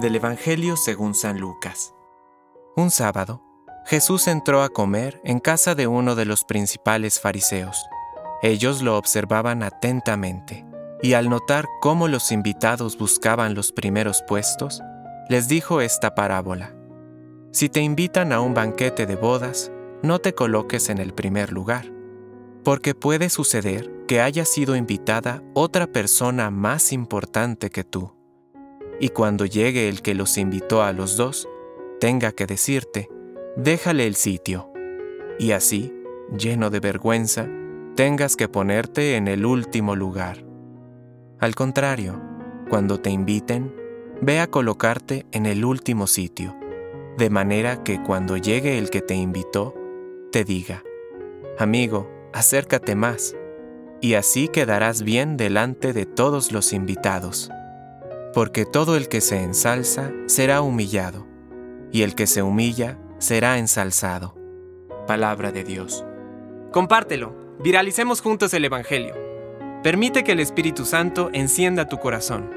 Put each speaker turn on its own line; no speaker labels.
Del Evangelio según San Lucas. Un sábado, Jesús entró a comer en casa de uno de los principales fariseos. Ellos lo observaban atentamente, y al notar cómo los invitados buscaban los primeros puestos, les dijo esta parábola. Si te invitan a un banquete de bodas, no te coloques en el primer lugar, porque puede suceder que haya sido invitada otra persona más importante que tú. Y cuando llegue el que los invitó a los dos, tenga que decirte, déjale el sitio. Y así, lleno de vergüenza, tengas que ponerte en el último lugar. Al contrario, cuando te inviten, ve a colocarte en el último sitio, de manera que cuando llegue el que te invitó, te diga, amigo, acércate más y así quedarás bien delante de todos los invitados. Porque todo el que se ensalza será humillado, y el que se humilla será ensalzado. Palabra de Dios.
Compártelo, viralicemos juntos el Evangelio. Permite que el Espíritu Santo encienda tu corazón.